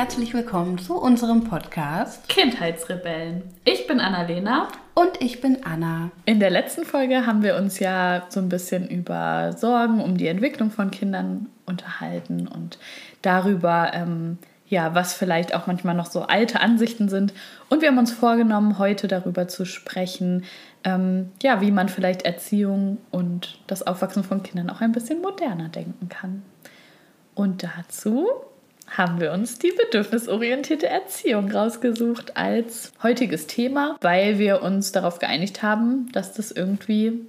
herzlich willkommen zu unserem Podcast Kindheitsrebellen. Ich bin Annalena. Und ich bin Anna. In der letzten Folge haben wir uns ja so ein bisschen über Sorgen um die Entwicklung von Kindern unterhalten und darüber, ähm, ja, was vielleicht auch manchmal noch so alte Ansichten sind. Und wir haben uns vorgenommen, heute darüber zu sprechen, ähm, ja, wie man vielleicht Erziehung und das Aufwachsen von Kindern auch ein bisschen moderner denken kann. Und dazu haben wir uns die bedürfnisorientierte Erziehung rausgesucht als heutiges Thema, weil wir uns darauf geeinigt haben, dass das irgendwie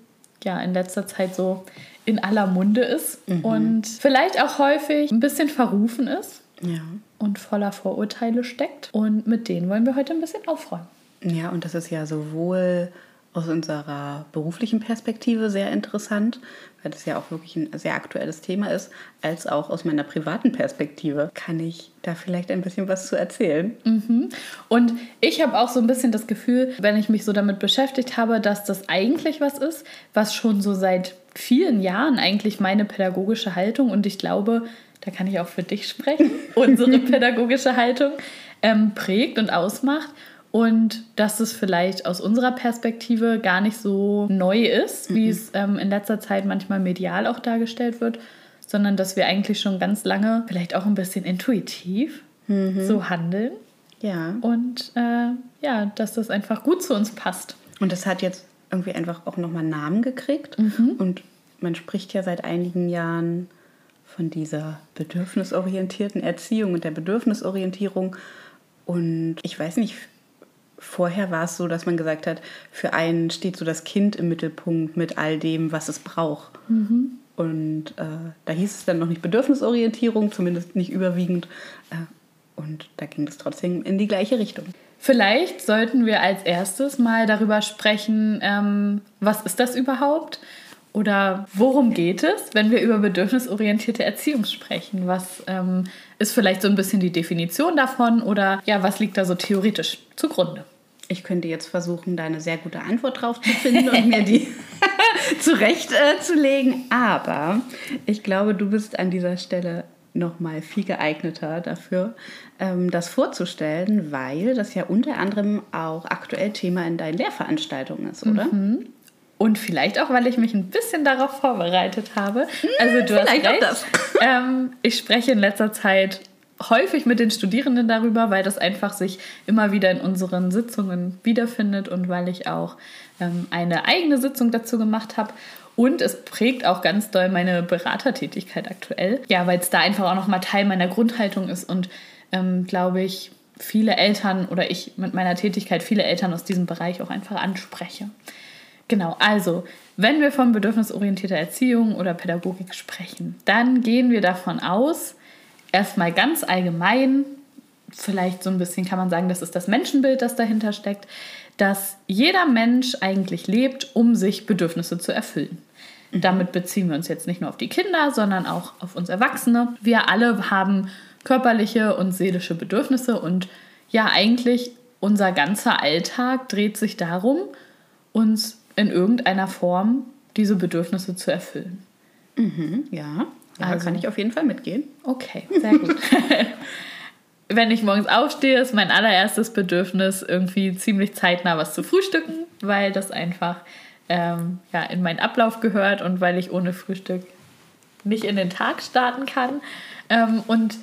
ja in letzter Zeit so in aller Munde ist mhm. und vielleicht auch häufig ein bisschen verrufen ist. Ja. Und voller Vorurteile steckt. Und mit denen wollen wir heute ein bisschen aufräumen. Ja, und das ist ja sowohl aus unserer beruflichen Perspektive sehr interessant, weil das ja auch wirklich ein sehr aktuelles Thema ist, als auch aus meiner privaten Perspektive kann ich da vielleicht ein bisschen was zu erzählen. Mhm. Und ich habe auch so ein bisschen das Gefühl, wenn ich mich so damit beschäftigt habe, dass das eigentlich was ist, was schon so seit vielen Jahren eigentlich meine pädagogische Haltung und ich glaube, da kann ich auch für dich sprechen, unsere pädagogische Haltung ähm, prägt und ausmacht und dass es vielleicht aus unserer Perspektive gar nicht so neu ist, wie mhm. es ähm, in letzter Zeit manchmal medial auch dargestellt wird, sondern dass wir eigentlich schon ganz lange, vielleicht auch ein bisschen intuitiv, mhm. so handeln. Ja. Und äh, ja, dass das einfach gut zu uns passt. Und das hat jetzt irgendwie einfach auch nochmal Namen gekriegt. Mhm. Und man spricht ja seit einigen Jahren von dieser bedürfnisorientierten Erziehung und der Bedürfnisorientierung. Und ich weiß nicht, Vorher war es so, dass man gesagt hat, für einen steht so das Kind im Mittelpunkt mit all dem, was es braucht. Mhm. Und äh, da hieß es dann noch nicht Bedürfnisorientierung, zumindest nicht überwiegend. Äh, und da ging es trotzdem in die gleiche Richtung. Vielleicht sollten wir als erstes mal darüber sprechen, ähm, was ist das überhaupt? Oder worum geht es, wenn wir über bedürfnisorientierte Erziehung sprechen? Was ähm, ist vielleicht so ein bisschen die Definition davon oder ja, was liegt da so theoretisch zugrunde? Ich könnte jetzt versuchen, da eine sehr gute Antwort drauf zu finden und mir die zurechtzulegen. Äh, Aber ich glaube, du bist an dieser Stelle noch mal viel geeigneter dafür, ähm, das vorzustellen, weil das ja unter anderem auch aktuell Thema in deinen Lehrveranstaltungen ist, oder? Mhm. Und vielleicht auch, weil ich mich ein bisschen darauf vorbereitet habe. Also du vielleicht hast recht. Auch das. Ähm, ich spreche in letzter Zeit häufig mit den Studierenden darüber, weil das einfach sich immer wieder in unseren Sitzungen wiederfindet und weil ich auch ähm, eine eigene Sitzung dazu gemacht habe. Und es prägt auch ganz doll meine Beratertätigkeit aktuell. Ja, weil es da einfach auch nochmal Teil meiner Grundhaltung ist und ähm, glaube ich, viele Eltern oder ich mit meiner Tätigkeit viele Eltern aus diesem Bereich auch einfach anspreche. Genau, also wenn wir von bedürfnisorientierter Erziehung oder Pädagogik sprechen, dann gehen wir davon aus, erstmal ganz allgemein, vielleicht so ein bisschen kann man sagen, das ist das Menschenbild, das dahinter steckt, dass jeder Mensch eigentlich lebt, um sich Bedürfnisse zu erfüllen. Mhm. Damit beziehen wir uns jetzt nicht nur auf die Kinder, sondern auch auf uns Erwachsene. Wir alle haben körperliche und seelische Bedürfnisse und ja, eigentlich unser ganzer Alltag dreht sich darum, uns in irgendeiner Form diese Bedürfnisse zu erfüllen. Mhm, ja. Ja, also, kann ich auf jeden Fall mitgehen. Okay, sehr gut. Wenn ich morgens aufstehe, ist mein allererstes Bedürfnis, irgendwie ziemlich zeitnah was zu frühstücken, weil das einfach ähm, ja, in meinen Ablauf gehört und weil ich ohne Frühstück nicht in den Tag starten kann. Ähm, und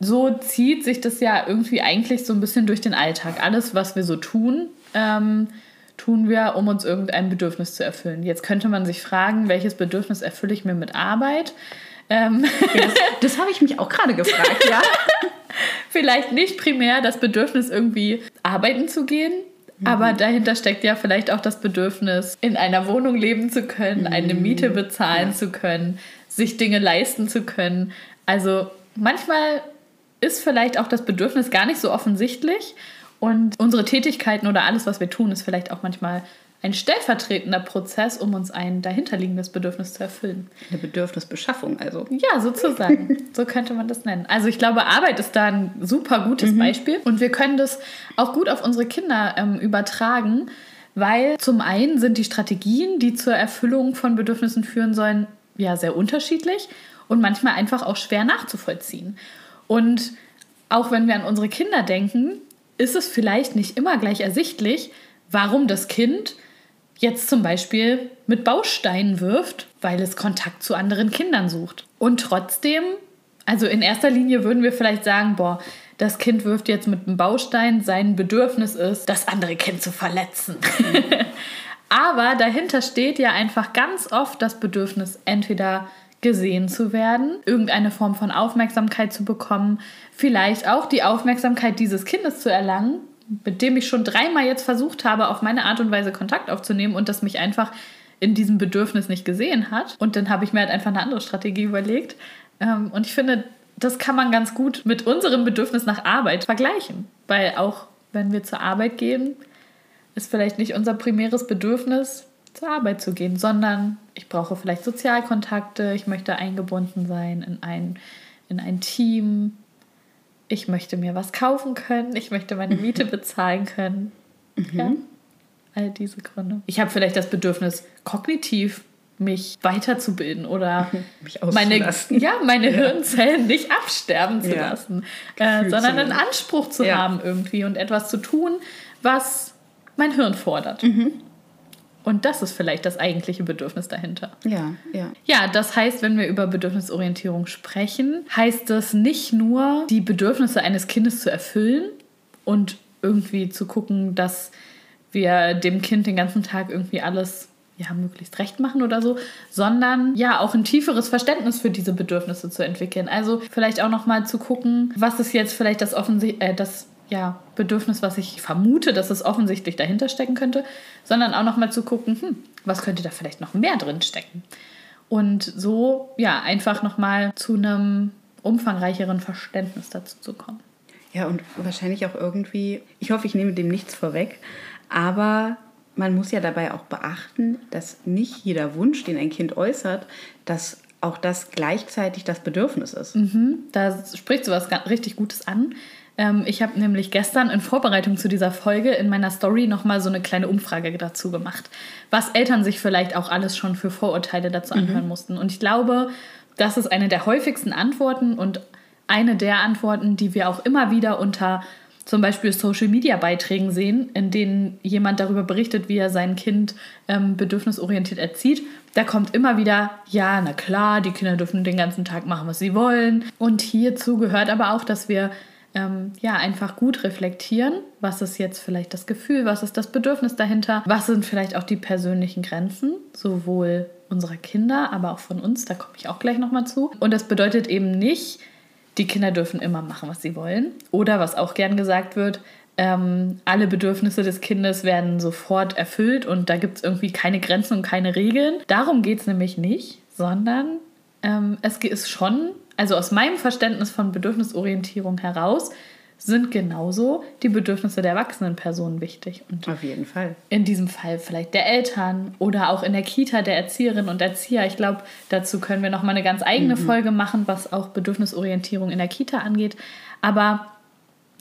so zieht sich das ja irgendwie eigentlich so ein bisschen durch den Alltag. Alles, was wir so tun, ähm, tun wir, um uns irgendein Bedürfnis zu erfüllen. Jetzt könnte man sich fragen, welches Bedürfnis erfülle ich mir mit Arbeit? Ähm das, das habe ich mich auch gerade gefragt, ja. vielleicht nicht primär das Bedürfnis, irgendwie arbeiten zu gehen, mhm. aber dahinter steckt ja vielleicht auch das Bedürfnis, in einer Wohnung leben zu können, mhm. eine Miete bezahlen ja. zu können, sich Dinge leisten zu können. Also manchmal ist vielleicht auch das Bedürfnis gar nicht so offensichtlich und unsere Tätigkeiten oder alles, was wir tun, ist vielleicht auch manchmal ein stellvertretender Prozess, um uns ein dahinterliegendes Bedürfnis zu erfüllen. Eine Bedürfnisbeschaffung also. Ja, sozusagen. so könnte man das nennen. Also ich glaube, Arbeit ist da ein super gutes mhm. Beispiel und wir können das auch gut auf unsere Kinder ähm, übertragen, weil zum einen sind die Strategien, die zur Erfüllung von Bedürfnissen führen sollen, ja sehr unterschiedlich und manchmal einfach auch schwer nachzuvollziehen. Und auch wenn wir an unsere Kinder denken, ist es vielleicht nicht immer gleich ersichtlich, warum das Kind jetzt zum Beispiel mit Bausteinen wirft, weil es Kontakt zu anderen Kindern sucht. Und trotzdem, also in erster Linie würden wir vielleicht sagen, boah, das Kind wirft jetzt mit einem Baustein, sein Bedürfnis ist, das andere Kind zu verletzen. Aber dahinter steht ja einfach ganz oft das Bedürfnis, entweder gesehen zu werden, irgendeine Form von Aufmerksamkeit zu bekommen, vielleicht auch die Aufmerksamkeit dieses Kindes zu erlangen, mit dem ich schon dreimal jetzt versucht habe, auf meine Art und Weise Kontakt aufzunehmen und das mich einfach in diesem Bedürfnis nicht gesehen hat. Und dann habe ich mir halt einfach eine andere Strategie überlegt. Ähm, und ich finde, das kann man ganz gut mit unserem Bedürfnis nach Arbeit vergleichen. Weil auch wenn wir zur Arbeit gehen, ist vielleicht nicht unser primäres Bedürfnis, zur Arbeit zu gehen, sondern ich brauche vielleicht Sozialkontakte, ich möchte eingebunden sein in ein, in ein Team, ich möchte mir was kaufen können, ich möchte meine Miete bezahlen können. Mhm. Ja, all diese Gründe. Ich habe vielleicht das Bedürfnis, kognitiv mich weiterzubilden oder mich meine, ja, meine ja. Hirnzellen nicht absterben zu ja. lassen, äh, sondern einen Anspruch zu ja. haben irgendwie und etwas zu tun, was mein Hirn fordert. Mhm. Und das ist vielleicht das eigentliche Bedürfnis dahinter. Ja, ja. Ja, das heißt, wenn wir über Bedürfnisorientierung sprechen, heißt das nicht nur, die Bedürfnisse eines Kindes zu erfüllen und irgendwie zu gucken, dass wir dem Kind den ganzen Tag irgendwie alles ja, möglichst recht machen oder so, sondern ja auch ein tieferes Verständnis für diese Bedürfnisse zu entwickeln. Also vielleicht auch nochmal zu gucken, was ist jetzt vielleicht das, Offensi äh, das ja, Bedürfnis, was ich vermute, dass es offensichtlich dahinter stecken könnte, sondern auch nochmal zu gucken, hm, was könnte da vielleicht noch mehr drin stecken. Und so ja, einfach nochmal zu einem umfangreicheren Verständnis dazu zu kommen. Ja, und wahrscheinlich auch irgendwie, ich hoffe, ich nehme dem nichts vorweg, aber man muss ja dabei auch beachten, dass nicht jeder Wunsch, den ein Kind äußert, dass auch das gleichzeitig das Bedürfnis ist. Mhm, da sprichst du was richtig Gutes an. Ähm, ich habe nämlich gestern in Vorbereitung zu dieser Folge in meiner Story nochmal so eine kleine Umfrage dazu gemacht, was Eltern sich vielleicht auch alles schon für Vorurteile dazu mhm. anhören mhm. mussten. Und ich glaube, das ist eine der häufigsten Antworten und eine der Antworten, die wir auch immer wieder unter zum Beispiel Social-Media-Beiträgen sehen, in denen jemand darüber berichtet, wie er sein Kind ähm, bedürfnisorientiert erzieht. Da kommt immer wieder, ja, na klar, die Kinder dürfen den ganzen Tag machen, was sie wollen. Und hierzu gehört aber auch, dass wir ähm, ja einfach gut reflektieren, was ist jetzt vielleicht das Gefühl, was ist das Bedürfnis dahinter, was sind vielleicht auch die persönlichen Grenzen, sowohl unserer Kinder, aber auch von uns, da komme ich auch gleich nochmal zu. Und das bedeutet eben nicht, die Kinder dürfen immer machen, was sie wollen. Oder was auch gern gesagt wird, ähm, alle Bedürfnisse des Kindes werden sofort erfüllt und da gibt es irgendwie keine Grenzen und keine Regeln. Darum geht es nämlich nicht, sondern ähm, es ist schon, also aus meinem Verständnis von Bedürfnisorientierung heraus, sind genauso die Bedürfnisse der erwachsenen Personen wichtig. Und Auf jeden Fall. In diesem Fall vielleicht der Eltern oder auch in der Kita der Erzieherinnen und Erzieher. Ich glaube, dazu können wir noch mal eine ganz eigene mhm. Folge machen, was auch Bedürfnisorientierung in der Kita angeht. Aber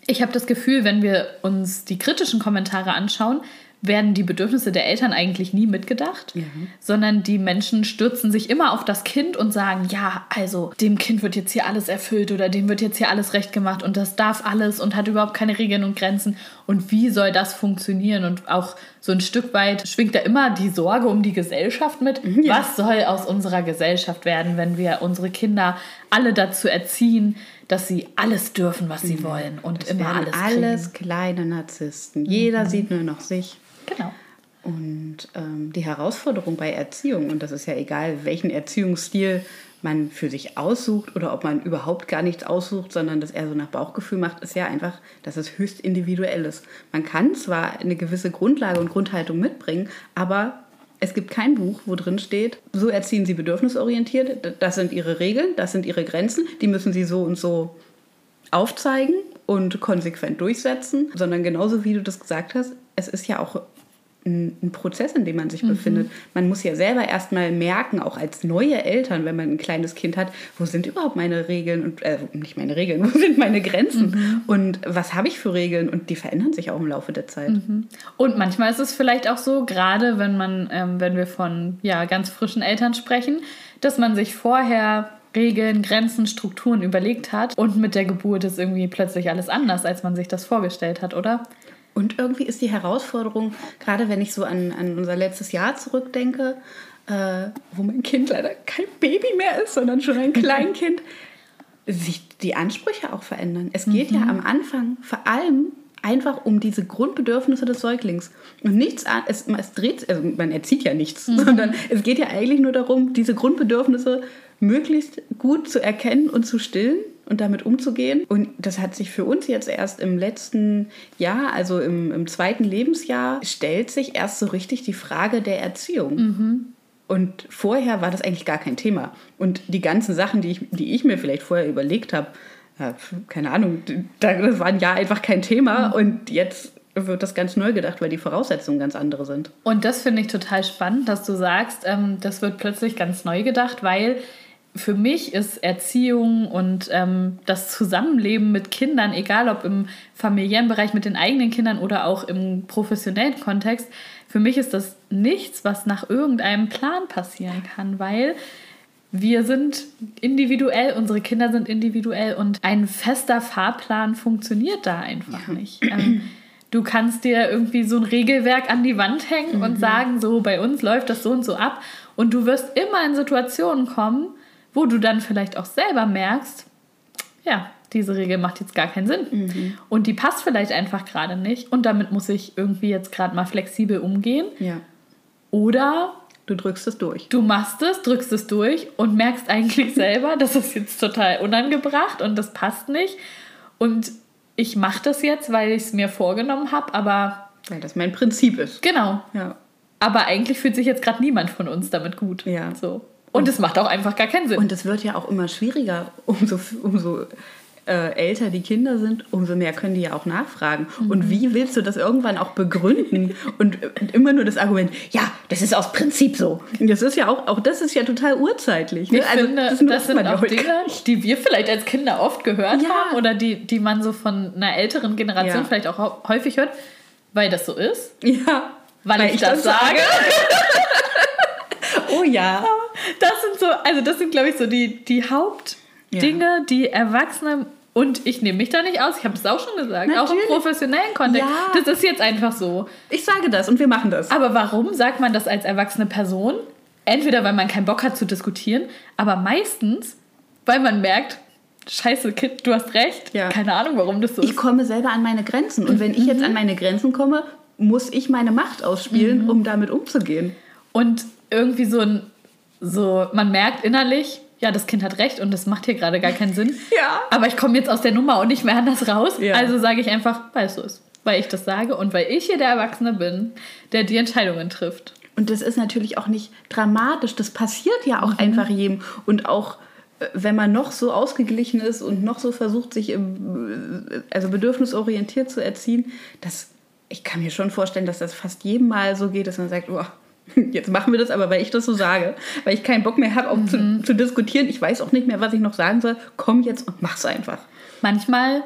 ich habe das Gefühl, wenn wir uns die kritischen Kommentare anschauen, werden die Bedürfnisse der Eltern eigentlich nie mitgedacht, ja. sondern die Menschen stürzen sich immer auf das Kind und sagen, ja, also dem Kind wird jetzt hier alles erfüllt oder dem wird jetzt hier alles recht gemacht und das darf alles und hat überhaupt keine Regeln und Grenzen. Und wie soll das funktionieren? Und auch so ein Stück weit schwingt da immer die Sorge um die Gesellschaft mit. Mhm, ja. Was soll aus unserer Gesellschaft werden, wenn wir unsere Kinder alle dazu erziehen, dass sie alles dürfen, was sie mhm. wollen und immer alles kriegen. Alles kleine Narzissten. Jeder mhm. sieht nur noch sich. Genau. Und ähm, die Herausforderung bei Erziehung, und das ist ja egal, welchen Erziehungsstil man für sich aussucht oder ob man überhaupt gar nichts aussucht, sondern das eher so nach Bauchgefühl macht, ist ja einfach, dass es höchst individuell ist. Man kann zwar eine gewisse Grundlage und Grundhaltung mitbringen, aber es gibt kein Buch, wo drin steht, so erziehen Sie bedürfnisorientiert, das sind Ihre Regeln, das sind Ihre Grenzen, die müssen Sie so und so aufzeigen und konsequent durchsetzen, sondern genauso wie du das gesagt hast, es ist ja auch ein, ein Prozess, in dem man sich mhm. befindet. Man muss ja selber erstmal merken, auch als neue Eltern, wenn man ein kleines Kind hat, wo sind überhaupt meine Regeln und äh, nicht meine Regeln, wo sind meine Grenzen mhm. und was habe ich für Regeln und die verändern sich auch im Laufe der Zeit. Mhm. Und manchmal ist es vielleicht auch so, gerade wenn man, ähm, wenn wir von ja ganz frischen Eltern sprechen, dass man sich vorher Regeln, Grenzen, Strukturen überlegt hat. Und mit der Geburt ist irgendwie plötzlich alles anders, als man sich das vorgestellt hat, oder? Und irgendwie ist die Herausforderung, gerade wenn ich so an, an unser letztes Jahr zurückdenke, äh, wo mein Kind leider kein Baby mehr ist, sondern schon ein Kleinkind, sich die Ansprüche auch verändern. Es geht mhm. ja am Anfang vor allem einfach um diese Grundbedürfnisse des Säuglings. Und nichts, es, es dreht, also man erzieht ja nichts, mhm. sondern es geht ja eigentlich nur darum, diese Grundbedürfnisse möglichst gut zu erkennen und zu stillen und damit umzugehen. Und das hat sich für uns jetzt erst im letzten Jahr, also im, im zweiten Lebensjahr, stellt sich erst so richtig die Frage der Erziehung. Mhm. Und vorher war das eigentlich gar kein Thema. Und die ganzen Sachen, die ich, die ich mir vielleicht vorher überlegt habe, ja, keine Ahnung, das war ein Jahr einfach kein Thema. Mhm. Und jetzt wird das ganz neu gedacht, weil die Voraussetzungen ganz andere sind. Und das finde ich total spannend, dass du sagst, ähm, das wird plötzlich ganz neu gedacht, weil für mich ist Erziehung und ähm, das Zusammenleben mit Kindern, egal ob im familiären Bereich mit den eigenen Kindern oder auch im professionellen Kontext, für mich ist das nichts, was nach irgendeinem Plan passieren kann, weil wir sind individuell, unsere Kinder sind individuell und ein fester Fahrplan funktioniert da einfach ja. nicht. Ähm, du kannst dir irgendwie so ein Regelwerk an die Wand hängen mhm. und sagen, so bei uns läuft das so und so ab und du wirst immer in Situationen kommen, wo du dann vielleicht auch selber merkst, ja, diese Regel macht jetzt gar keinen Sinn. Mhm. Und die passt vielleicht einfach gerade nicht. Und damit muss ich irgendwie jetzt gerade mal flexibel umgehen. Ja. Oder Du drückst es durch. Du machst es, drückst es durch und merkst eigentlich selber, das ist jetzt total unangebracht und das passt nicht. Und ich mache das jetzt, weil ich es mir vorgenommen habe, aber. Weil das mein Prinzip ist. Genau. Ja. Aber eigentlich fühlt sich jetzt gerade niemand von uns damit gut. Ja. So. Und es macht auch einfach gar keinen Sinn. Und es wird ja auch immer schwieriger, umso, umso äh, älter die Kinder sind, umso mehr können die ja auch nachfragen. Mhm. Und wie willst du das irgendwann auch begründen? und, immer nur das Argument, ja, das ist aus Prinzip so. Das ist ja auch, auch das ist ja total urzeitlich. Ne? Ich also, finde, das, das sind auch Dinge, die wir vielleicht als Kinder oft gehört ja. haben oder die, die man so von einer älteren Generation ja. vielleicht auch häufig hört, weil das so ist. Ja. Weil, weil ich, ich, das, das sage. oh ja. Das sind so, also das sind, glaube ich, so die, die Hauptdinge, ja. die Erwachsene und ich nehme mich da nicht aus. Ich habe es auch schon gesagt. Natürlich. Auch im professionellen Kontext. Ja. Das ist jetzt einfach so. Ich sage das und wir machen das. Aber warum sagt man das als erwachsene Person? Entweder weil man keinen Bock hat zu diskutieren, aber meistens, weil man merkt, Scheiße, Kind, du hast recht. Ja. Keine Ahnung, warum das so ist. Ich komme selber an meine Grenzen. Und wenn ich jetzt mhm. an meine Grenzen komme, muss ich meine Macht ausspielen, mhm. um damit umzugehen. Und irgendwie so ein so, man merkt innerlich, ja, das Kind hat recht und das macht hier gerade gar keinen Sinn. ja. Aber ich komme jetzt aus der Nummer und nicht mehr anders raus. Ja. Also sage ich einfach, weil es so ist. Weil ich das sage und weil ich hier der Erwachsene bin, der die Entscheidungen trifft. Und das ist natürlich auch nicht dramatisch. Das passiert ja auch mhm. einfach jedem. Und auch äh, wenn man noch so ausgeglichen ist und noch so versucht, sich im, also bedürfnisorientiert zu erziehen, das, ich kann mir schon vorstellen, dass das fast jedem Mal so geht, dass man sagt, oh, Jetzt machen wir das aber, weil ich das so sage, weil ich keinen Bock mehr habe, auch mhm. zu, zu, diskutieren. Ich weiß auch nicht mehr, was ich noch sagen soll. Komm jetzt und mach's einfach. Manchmal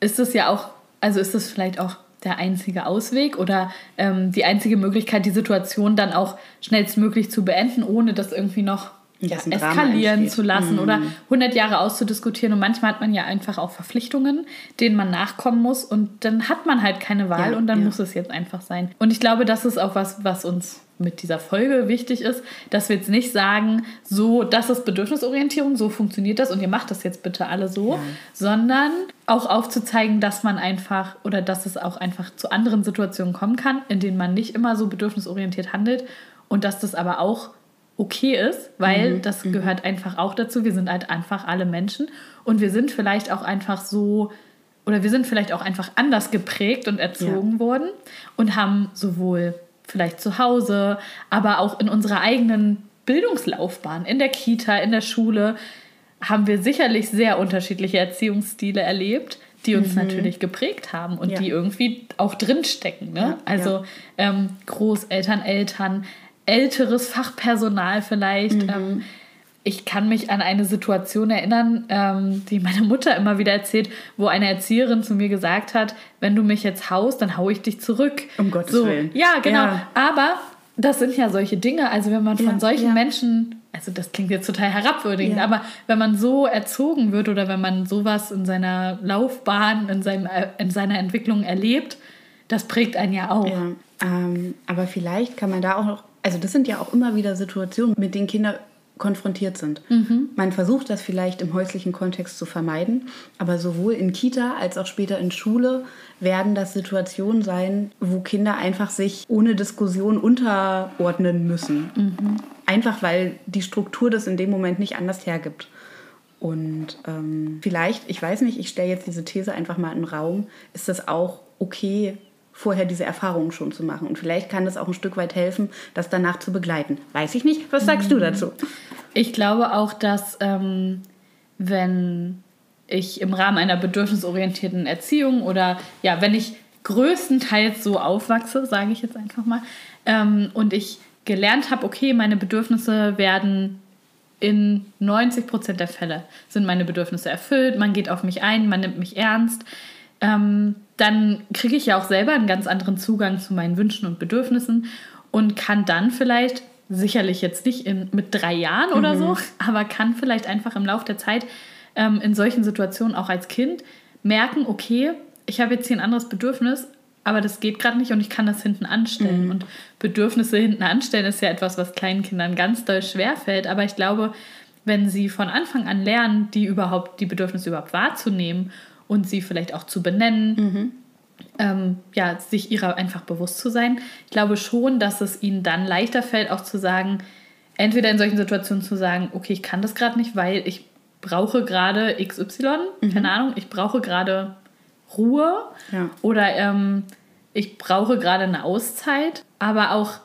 ist es ja auch, also ist es vielleicht auch der einzige Ausweg oder ähm, die einzige Möglichkeit, die Situation dann auch schnellstmöglich zu beenden, ohne das irgendwie noch ja, eskalieren zu lassen mhm. oder 100 Jahre auszudiskutieren. Und manchmal hat man ja einfach auch Verpflichtungen, denen man nachkommen muss. Und dann hat man halt keine Wahl ja, und dann ja. muss es jetzt einfach sein. Und ich glaube, das ist auch was, was uns mit dieser Folge wichtig ist, dass wir jetzt nicht sagen, so, das ist Bedürfnisorientierung, so funktioniert das und ihr macht das jetzt bitte alle so, ja. sondern auch aufzuzeigen, dass man einfach oder dass es auch einfach zu anderen Situationen kommen kann, in denen man nicht immer so bedürfnisorientiert handelt und dass das aber auch okay ist, weil mhm. das mhm. gehört einfach auch dazu. Wir sind halt einfach alle Menschen und wir sind vielleicht auch einfach so oder wir sind vielleicht auch einfach anders geprägt und erzogen ja. worden und haben sowohl vielleicht zu Hause, aber auch in unserer eigenen Bildungslaufbahn, in der Kita, in der Schule, haben wir sicherlich sehr unterschiedliche Erziehungsstile erlebt, die uns mhm. natürlich geprägt haben und ja. die irgendwie auch drinstecken. Ne? Ja, also ähm, Großeltern, Eltern, älteres Fachpersonal vielleicht. Mhm. Ähm, ich kann mich an eine Situation erinnern, ähm, die meine Mutter immer wieder erzählt, wo eine Erzieherin zu mir gesagt hat, wenn du mich jetzt haust, dann hau ich dich zurück. Um Gottes so, Willen. Ja, genau. Ja. Aber das sind ja solche Dinge. Also wenn man von ja, solchen ja. Menschen also das klingt jetzt total herabwürdigend, aber wenn man so erzogen wird oder wenn man sowas in seiner Laufbahn, in, seinem, in seiner Entwicklung erlebt, das prägt einen ja auch. Ähm, aber vielleicht kann man da auch noch, also das sind ja auch immer wieder Situationen, mit denen Kinder konfrontiert sind. Mhm. Man versucht das vielleicht im häuslichen Kontext zu vermeiden, aber sowohl in Kita als auch später in Schule werden das Situationen sein, wo Kinder einfach sich ohne Diskussion unterordnen müssen. Mhm. Einfach weil die Struktur das in dem Moment nicht anders hergibt. Und ähm, vielleicht, ich weiß nicht, ich stelle jetzt diese These einfach mal in den Raum, ist das auch okay, vorher diese Erfahrungen schon zu machen. Und vielleicht kann das auch ein Stück weit helfen, das danach zu begleiten. Weiß ich nicht. Was sagst mhm. du dazu? Ich glaube auch, dass ähm, wenn ich im Rahmen einer bedürfnisorientierten Erziehung oder ja, wenn ich größtenteils so aufwachse, sage ich jetzt einfach mal, ähm, und ich gelernt habe, okay, meine Bedürfnisse werden in 90 Prozent der Fälle sind meine Bedürfnisse erfüllt, man geht auf mich ein, man nimmt mich ernst, ähm, dann kriege ich ja auch selber einen ganz anderen Zugang zu meinen Wünschen und Bedürfnissen und kann dann vielleicht, sicherlich jetzt nicht in, mit drei Jahren oder mhm. so, aber kann vielleicht einfach im Laufe der Zeit ähm, in solchen Situationen auch als Kind merken, okay, ich habe jetzt hier ein anderes Bedürfnis, aber das geht gerade nicht und ich kann das hinten anstellen. Mhm. Und Bedürfnisse hinten anstellen ist ja etwas, was kleinen Kindern ganz doll schwer fällt. Aber ich glaube, wenn sie von Anfang an lernen, die überhaupt, die Bedürfnisse überhaupt wahrzunehmen und sie vielleicht auch zu benennen, mhm. ähm, ja, sich ihrer einfach bewusst zu sein, ich glaube schon, dass es ihnen dann leichter fällt, auch zu sagen, entweder in solchen Situationen zu sagen, okay, ich kann das gerade nicht, weil ich brauche gerade XY, mhm. keine Ahnung, ich brauche gerade Ruhe ja. oder ähm, ich brauche gerade eine Auszeit, aber auch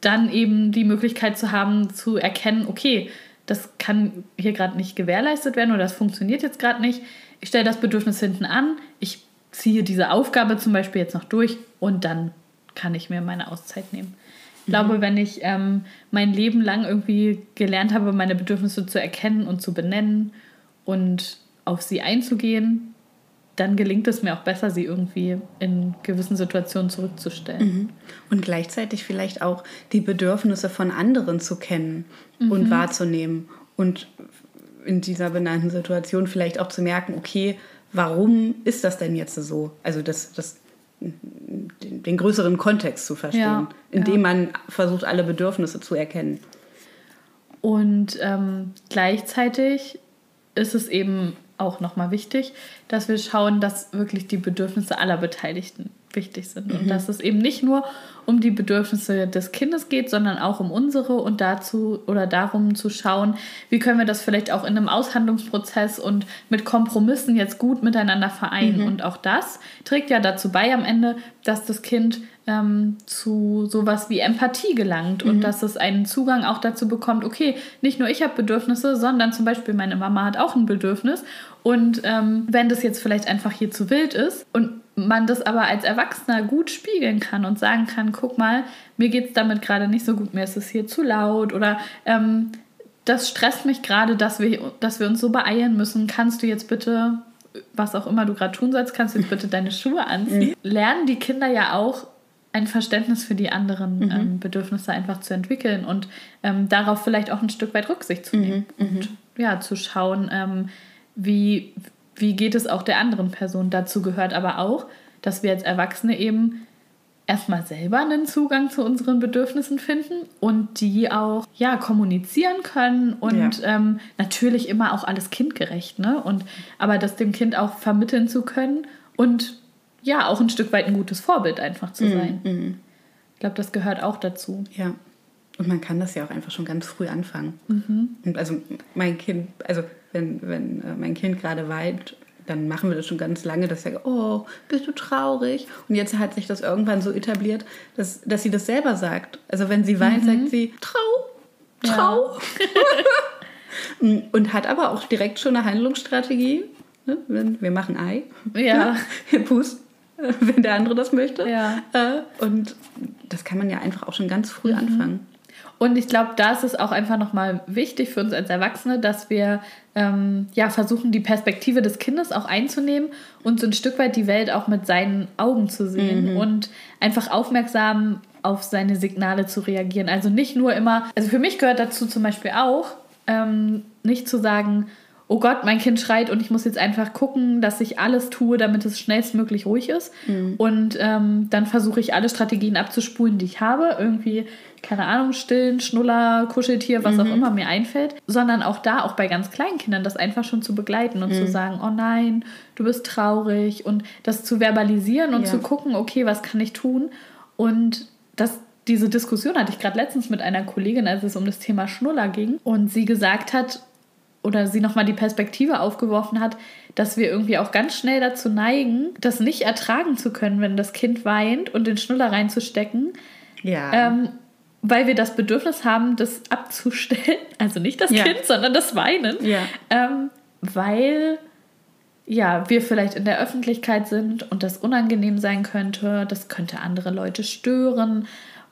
dann eben die Möglichkeit zu haben, zu erkennen, okay, das kann hier gerade nicht gewährleistet werden oder das funktioniert jetzt gerade nicht. Ich stelle das Bedürfnis hinten an, ich ziehe diese Aufgabe zum Beispiel jetzt noch durch und dann kann ich mir meine Auszeit nehmen. Ich glaube, mhm. wenn ich ähm, mein Leben lang irgendwie gelernt habe, meine Bedürfnisse zu erkennen und zu benennen und auf sie einzugehen, dann gelingt es mir auch besser, sie irgendwie in gewissen Situationen zurückzustellen. Mhm. Und gleichzeitig vielleicht auch die Bedürfnisse von anderen zu kennen mhm. und wahrzunehmen und in dieser benannten Situation vielleicht auch zu merken, okay, warum ist das denn jetzt so? Also das, das den, den größeren Kontext zu verstehen, ja, indem ja. man versucht, alle Bedürfnisse zu erkennen. Und ähm, gleichzeitig ist es eben auch nochmal wichtig, dass wir schauen, dass wirklich die Bedürfnisse aller Beteiligten wichtig sind. Mhm. Und dass es eben nicht nur um die Bedürfnisse des Kindes geht, sondern auch um unsere und dazu oder darum zu schauen, wie können wir das vielleicht auch in einem Aushandlungsprozess und mit Kompromissen jetzt gut miteinander vereinen. Mhm. Und auch das trägt ja dazu bei am Ende, dass das Kind ähm, zu sowas wie Empathie gelangt mhm. und dass es einen Zugang auch dazu bekommt, okay, nicht nur ich habe Bedürfnisse, sondern zum Beispiel meine Mama hat auch ein Bedürfnis. Und ähm, wenn das jetzt vielleicht einfach hier zu wild ist und man das aber als Erwachsener gut spiegeln kann und sagen kann, guck mal, mir geht es damit gerade nicht so gut, mir ist es hier zu laut oder ähm, das stresst mich gerade, dass wir, dass wir uns so beeilen müssen. Kannst du jetzt bitte, was auch immer du gerade tun sollst, kannst du jetzt bitte deine Schuhe anziehen? Mhm. Lernen die Kinder ja auch ein Verständnis für die anderen mhm. ähm, Bedürfnisse einfach zu entwickeln und ähm, darauf vielleicht auch ein Stück weit Rücksicht zu nehmen mhm. und mhm. ja, zu schauen, ähm, wie, wie geht es auch der anderen Person. Dazu gehört aber auch, dass wir als Erwachsene eben erstmal selber einen Zugang zu unseren Bedürfnissen finden und die auch ja kommunizieren können und ja. ähm, natürlich immer auch alles kindgerecht, ne? Und aber das dem Kind auch vermitteln zu können und ja, auch ein Stück weit ein gutes Vorbild einfach zu mhm, sein. Mhm. Ich glaube, das gehört auch dazu. Ja. Und man kann das ja auch einfach schon ganz früh anfangen. Mhm. Und also mein Kind, also wenn, wenn äh, mein Kind gerade weint, dann machen wir das schon ganz lange, dass er, oh, bist du traurig? Und jetzt hat sich das irgendwann so etabliert, dass, dass sie das selber sagt. Also wenn sie weint, mhm. sagt sie, trau, trau. Ja. und hat aber auch direkt schon eine Handlungsstrategie. Ne? Wir machen Ei. Ja. Pust. wenn der andere das möchte. Ja. Äh, und das kann man ja einfach auch schon ganz früh mhm. anfangen. Und ich glaube, da ist es auch einfach nochmal wichtig für uns als Erwachsene, dass wir ähm, ja, versuchen, die Perspektive des Kindes auch einzunehmen und so ein Stück weit die Welt auch mit seinen Augen zu sehen mhm. und einfach aufmerksam auf seine Signale zu reagieren. Also nicht nur immer, also für mich gehört dazu zum Beispiel auch, ähm, nicht zu sagen, oh Gott, mein Kind schreit und ich muss jetzt einfach gucken, dass ich alles tue, damit es schnellstmöglich ruhig ist. Mhm. Und ähm, dann versuche ich alle Strategien abzuspulen, die ich habe. Irgendwie, keine Ahnung, stillen, Schnuller, Kuscheltier, was mhm. auch immer mir einfällt. Sondern auch da, auch bei ganz kleinen Kindern, das einfach schon zu begleiten und mhm. zu sagen, oh nein, du bist traurig. Und das zu verbalisieren und ja. zu gucken, okay, was kann ich tun? Und das diese Diskussion hatte ich gerade letztens mit einer Kollegin, als es um das Thema Schnuller ging. Und sie gesagt hat, oder sie nochmal die Perspektive aufgeworfen hat, dass wir irgendwie auch ganz schnell dazu neigen, das nicht ertragen zu können, wenn das Kind weint und den Schnuller reinzustecken. Ja. Ähm, weil wir das Bedürfnis haben, das abzustellen. Also nicht das ja. Kind, sondern das Weinen. Ja. Ähm, weil ja, wir vielleicht in der Öffentlichkeit sind und das unangenehm sein könnte, das könnte andere Leute stören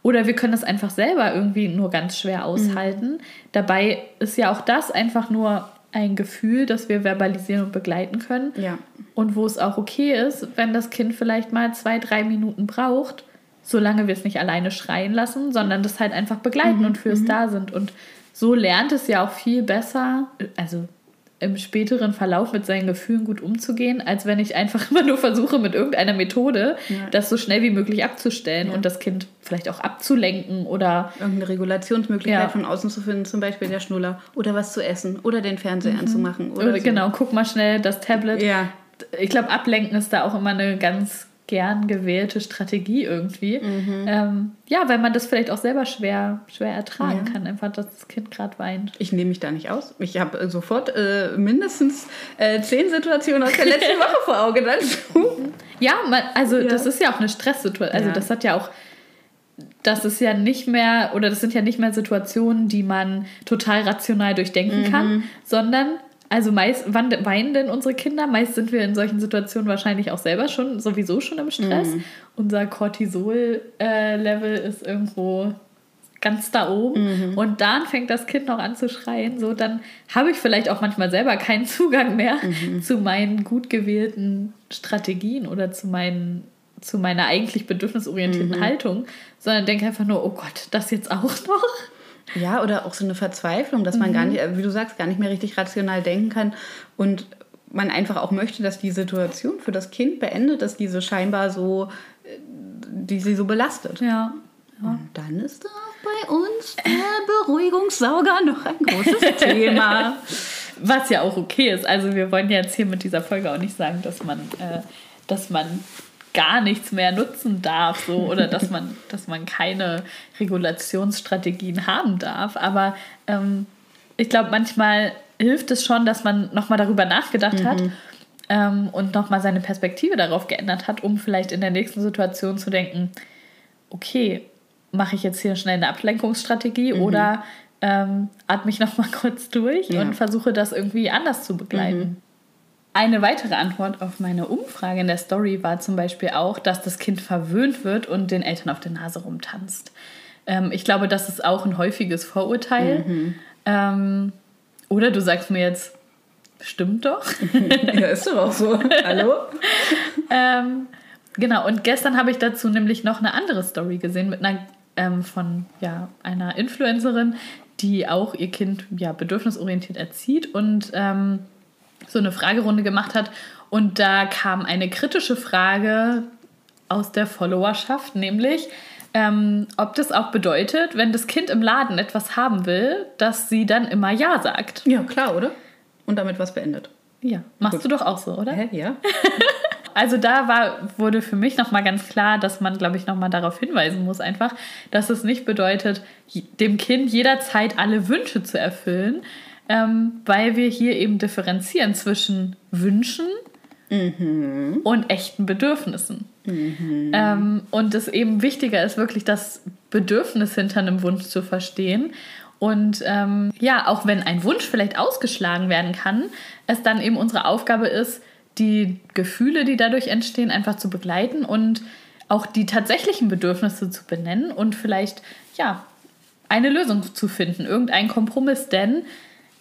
oder wir können es einfach selber irgendwie nur ganz schwer aushalten. Mhm. Dabei ist ja auch das einfach nur ein Gefühl, das wir verbalisieren und begleiten können. Ja. Und wo es auch okay ist, wenn das Kind vielleicht mal zwei, drei Minuten braucht, solange wir es nicht alleine schreien lassen, sondern das halt einfach begleiten mhm. und für es mhm. da sind. Und so lernt es ja auch viel besser, also im späteren Verlauf mit seinen Gefühlen gut umzugehen, als wenn ich einfach immer nur versuche, mit irgendeiner Methode ja. das so schnell wie möglich abzustellen ja. und das Kind vielleicht auch abzulenken oder. Irgendeine Regulationsmöglichkeit ja. von außen zu finden, zum Beispiel der Schnuller oder was zu essen oder den Fernseher mhm. anzumachen. Oder, oder so. Genau, guck mal schnell das Tablet. Ja. Ich glaube, ablenken ist da auch immer eine ganz gern gewählte Strategie irgendwie. Mhm. Ähm, ja, weil man das vielleicht auch selber schwer, schwer ertragen ja. kann, einfach, dass das Kind gerade weint. Ich nehme mich da nicht aus. Ich habe äh, sofort äh, mindestens äh, zehn Situationen aus der letzten Woche vor Augen dazu. Ja, man, also ja. das ist ja auch eine Stresssituation. Also ja. das hat ja auch das ist ja nicht mehr, oder das sind ja nicht mehr Situationen, die man total rational durchdenken mhm. kann, sondern also meist, wann weinen denn unsere Kinder? Meist sind wir in solchen Situationen wahrscheinlich auch selber schon, sowieso schon im Stress. Mhm. Unser Cortisol-Level äh, ist irgendwo ganz da oben. Mhm. Und dann fängt das Kind noch an zu schreien. So, dann habe ich vielleicht auch manchmal selber keinen Zugang mehr mhm. zu meinen gut gewählten Strategien oder zu meinen zu meiner eigentlich bedürfnisorientierten mhm. Haltung, sondern denke einfach nur, oh Gott, das jetzt auch noch. Ja, oder auch so eine Verzweiflung, dass man mhm. gar nicht, wie du sagst, gar nicht mehr richtig rational denken kann und man einfach auch möchte, dass die Situation für das Kind beendet ist, diese scheinbar so, äh, die sie so belastet. Ja. ja. Und dann ist da bei uns der Beruhigungssauger noch ein großes Thema. Was ja auch okay ist. Also wir wollen jetzt hier mit dieser Folge auch nicht sagen, dass man, äh, dass man gar nichts mehr nutzen darf, so oder dass man, dass man keine Regulationsstrategien haben darf. Aber ähm, ich glaube, manchmal hilft es schon, dass man nochmal darüber nachgedacht mhm. hat ähm, und nochmal seine Perspektive darauf geändert hat, um vielleicht in der nächsten Situation zu denken, okay, mache ich jetzt hier schnell eine Ablenkungsstrategie mhm. oder ähm, atme ich nochmal kurz durch ja. und versuche das irgendwie anders zu begleiten. Mhm. Eine weitere Antwort auf meine Umfrage in der Story war zum Beispiel auch, dass das Kind verwöhnt wird und den Eltern auf der Nase rumtanzt. Ähm, ich glaube, das ist auch ein häufiges Vorurteil. Mhm. Ähm, oder du sagst mir jetzt, stimmt doch. ja, ist doch auch so. Hallo? ähm, genau, und gestern habe ich dazu nämlich noch eine andere Story gesehen mit einer ähm, von ja, einer Influencerin, die auch ihr Kind ja, bedürfnisorientiert erzieht und ähm, so eine Fragerunde gemacht hat. Und da kam eine kritische Frage aus der Followerschaft, nämlich, ähm, ob das auch bedeutet, wenn das Kind im Laden etwas haben will, dass sie dann immer Ja sagt. Ja, klar, oder? Und damit was beendet. Ja, machst Gut. du doch auch so, oder? Hä? Ja. also da war, wurde für mich nochmal ganz klar, dass man, glaube ich, nochmal darauf hinweisen muss, einfach, dass es nicht bedeutet, dem Kind jederzeit alle Wünsche zu erfüllen, ähm, weil wir hier eben differenzieren zwischen Wünschen mhm. und echten Bedürfnissen. Mhm. Ähm, und es eben wichtiger ist, wirklich das Bedürfnis hinter einem Wunsch zu verstehen. Und ähm, ja, auch wenn ein Wunsch vielleicht ausgeschlagen werden kann, es dann eben unsere Aufgabe ist, die Gefühle, die dadurch entstehen, einfach zu begleiten und auch die tatsächlichen Bedürfnisse zu benennen und vielleicht ja eine Lösung zu finden, irgendeinen Kompromiss. Denn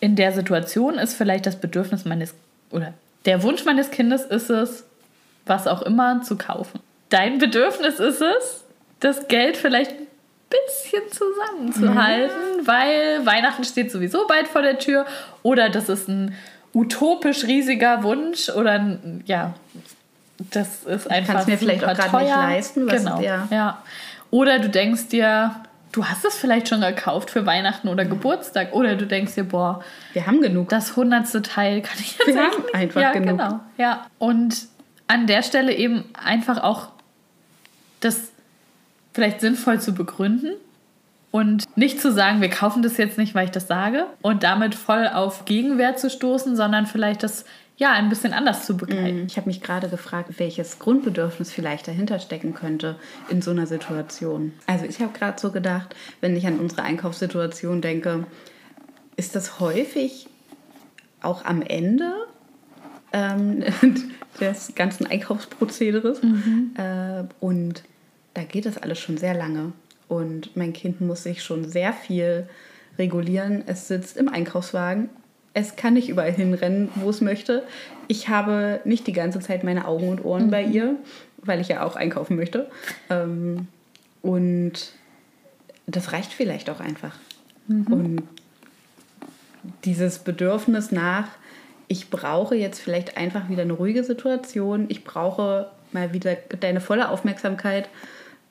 in der Situation ist vielleicht das Bedürfnis meines oder der Wunsch meines Kindes ist es, was auch immer zu kaufen. Dein Bedürfnis ist es, das Geld vielleicht ein bisschen zusammenzuhalten, ja. weil Weihnachten steht sowieso bald vor der Tür oder das ist ein utopisch riesiger Wunsch oder ein, ja, das ist einfach. Kannst mir vielleicht auch gerade nicht leisten. Was genau. Ja. ja. Oder du denkst dir, du hast es vielleicht schon gekauft für Weihnachten oder Geburtstag. Oder du denkst dir, boah, wir haben genug. Das hundertste Teil kann ich jetzt Wir haben einfach ja, genug. Genau. Ja, und an der Stelle eben einfach auch das vielleicht sinnvoll zu begründen und nicht zu sagen, wir kaufen das jetzt nicht, weil ich das sage und damit voll auf Gegenwehr zu stoßen, sondern vielleicht das ja, ein bisschen anders zu begleiten. Mm, ich habe mich gerade gefragt, welches Grundbedürfnis vielleicht dahinter stecken könnte in so einer Situation. Also ich habe gerade so gedacht, wenn ich an unsere Einkaufssituation denke, ist das häufig auch am Ende ähm, des ganzen Einkaufsprozederes. Mhm. Äh, und da geht das alles schon sehr lange. Und mein Kind muss sich schon sehr viel regulieren. Es sitzt im Einkaufswagen es kann nicht überall hinrennen, wo es möchte. Ich habe nicht die ganze Zeit meine Augen und Ohren mhm. bei ihr, weil ich ja auch einkaufen möchte. Ähm, und das reicht vielleicht auch einfach. Mhm. Und dieses Bedürfnis nach, ich brauche jetzt vielleicht einfach wieder eine ruhige Situation, ich brauche mal wieder deine volle Aufmerksamkeit.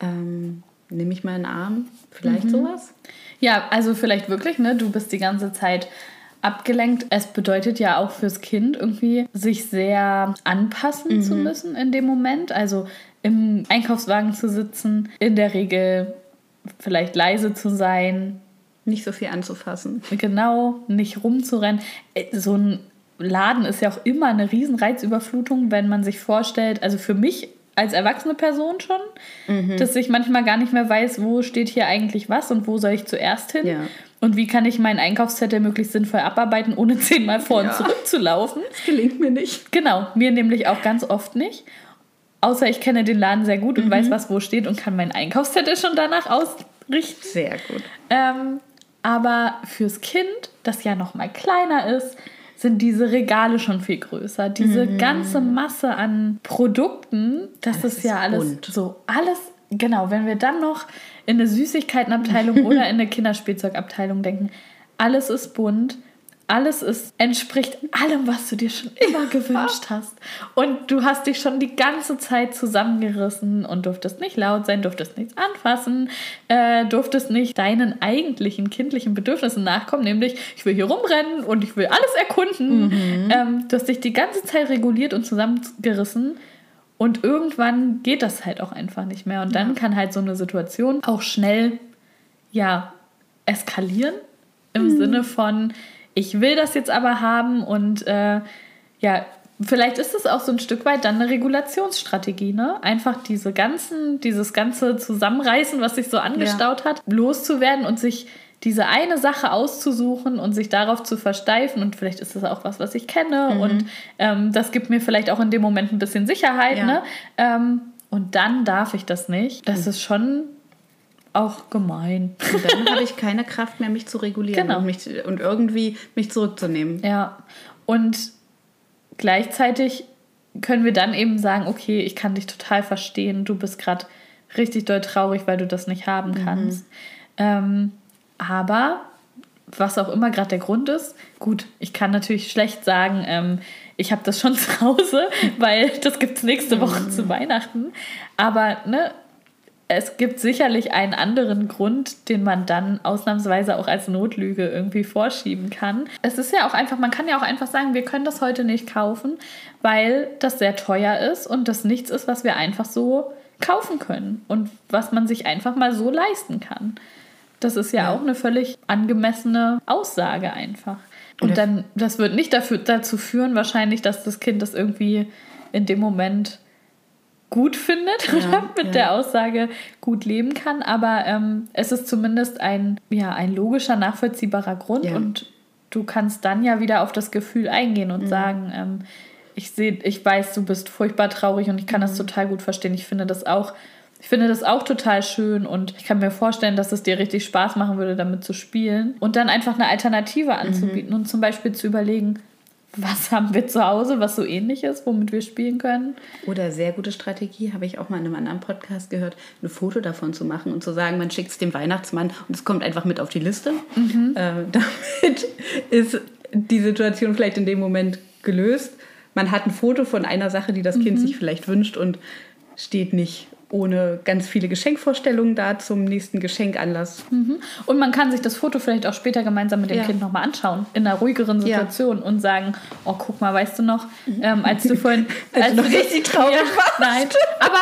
Ähm, nehme ich mal einen Arm, vielleicht mhm. sowas? Ja, also vielleicht wirklich, ne? Du bist die ganze Zeit abgelenkt. Es bedeutet ja auch fürs Kind irgendwie, sich sehr anpassen mhm. zu müssen in dem Moment. Also im Einkaufswagen zu sitzen, in der Regel vielleicht leise zu sein. Nicht so viel anzufassen. Genau, nicht rumzurennen. Äh, so ein Laden ist ja auch immer eine riesen Reizüberflutung, wenn man sich vorstellt, also für mich als erwachsene Person schon, mhm. dass ich manchmal gar nicht mehr weiß, wo steht hier eigentlich was und wo soll ich zuerst hin. Ja. Und wie kann ich meinen Einkaufszettel möglichst sinnvoll abarbeiten, ohne zehnmal vor und ja. zurück zu laufen? Das gelingt mir nicht. Genau, mir nämlich auch ganz oft nicht. Außer ich kenne den Laden sehr gut und mhm. weiß, was wo steht und kann meinen Einkaufszettel schon danach ausrichten. Sehr gut. Ähm, aber fürs Kind, das ja noch mal kleiner ist, sind diese Regale schon viel größer. Diese mhm. ganze Masse an Produkten, das, das ist, ist ja alles bunt. so alles genau, wenn wir dann noch in eine Süßigkeitenabteilung oder in eine Kinderspielzeugabteilung denken, alles ist bunt, alles ist, entspricht allem, was du dir schon immer gewünscht hast. Und du hast dich schon die ganze Zeit zusammengerissen und durftest nicht laut sein, durftest nichts anfassen, äh, durftest nicht deinen eigentlichen kindlichen Bedürfnissen nachkommen, nämlich ich will hier rumrennen und ich will alles erkunden. Mhm. Ähm, du hast dich die ganze Zeit reguliert und zusammengerissen und irgendwann geht das halt auch einfach nicht mehr. Und dann ja. kann halt so eine Situation auch schnell, ja, eskalieren. Im mhm. Sinne von, ich will das jetzt aber haben und äh, ja, vielleicht ist es auch so ein Stück weit dann eine Regulationsstrategie, ne? Einfach diese ganzen, dieses ganze Zusammenreißen, was sich so angestaut ja. hat, loszuwerden und sich diese eine Sache auszusuchen und sich darauf zu versteifen und vielleicht ist das auch was, was ich kenne mhm. und ähm, das gibt mir vielleicht auch in dem Moment ein bisschen Sicherheit, ja. ne? Ähm, und dann darf ich das nicht. Das mhm. ist schon auch gemein. Und dann habe ich keine Kraft mehr, mich zu regulieren genau. und, mich, und irgendwie mich zurückzunehmen. Ja, und gleichzeitig können wir dann eben sagen, okay, ich kann dich total verstehen, du bist gerade richtig doll traurig, weil du das nicht haben mhm. kannst. Mhm. Ähm, aber was auch immer gerade der Grund ist, gut, ich kann natürlich schlecht sagen, ähm, ich habe das schon zu Hause, weil das gibt es nächste Woche zu Weihnachten. Aber ne, es gibt sicherlich einen anderen Grund, den man dann ausnahmsweise auch als Notlüge irgendwie vorschieben kann. Es ist ja auch einfach, man kann ja auch einfach sagen, wir können das heute nicht kaufen, weil das sehr teuer ist und das nichts ist, was wir einfach so kaufen können und was man sich einfach mal so leisten kann. Das ist ja, ja. auch eine völlig angemessene Aussage einfach. Und dann, das wird nicht dafür, dazu führen, wahrscheinlich, dass das Kind das irgendwie in dem Moment gut findet ja, oder mit ja. der Aussage gut leben kann. Aber ähm, es ist zumindest ein, ja, ein logischer, nachvollziehbarer Grund ja. und du kannst dann ja wieder auf das Gefühl eingehen und mhm. sagen, ähm, ich sehe, ich weiß, du bist furchtbar traurig und ich kann mhm. das total gut verstehen. Ich finde das auch Ich finde das auch total schön und ich kann mir vorstellen, dass es dir richtig Spaß machen würde, damit zu spielen. Und dann einfach eine Alternative anzubieten mhm. und zum Beispiel zu überlegen, was haben wir zu Hause, was so ähnlich ist, womit wir spielen können. Oder sehr gute Strategie, habe ich auch mal in einem anderen Podcast gehört, ein Foto davon zu machen und zu sagen, man schickt es dem Weihnachtsmann und es kommt einfach mit auf die Liste. Mhm. Äh, damit ist die Situation vielleicht in dem Moment gelöst. Man hat ein Foto von einer Sache, die das Kind mhm. sich vielleicht wünscht und steht nicht ohne ganz viele Geschenkvorstellungen da zum nächsten Geschenkanlass. Mhm. Und man kann sich das Foto vielleicht auch später gemeinsam mit dem ja. Kind nochmal anschauen, in einer ruhigeren Situation ja. und sagen, oh, guck mal, weißt du noch, ähm, als du vorhin... als, als du noch richtig traurig ja, warst. Nein, aber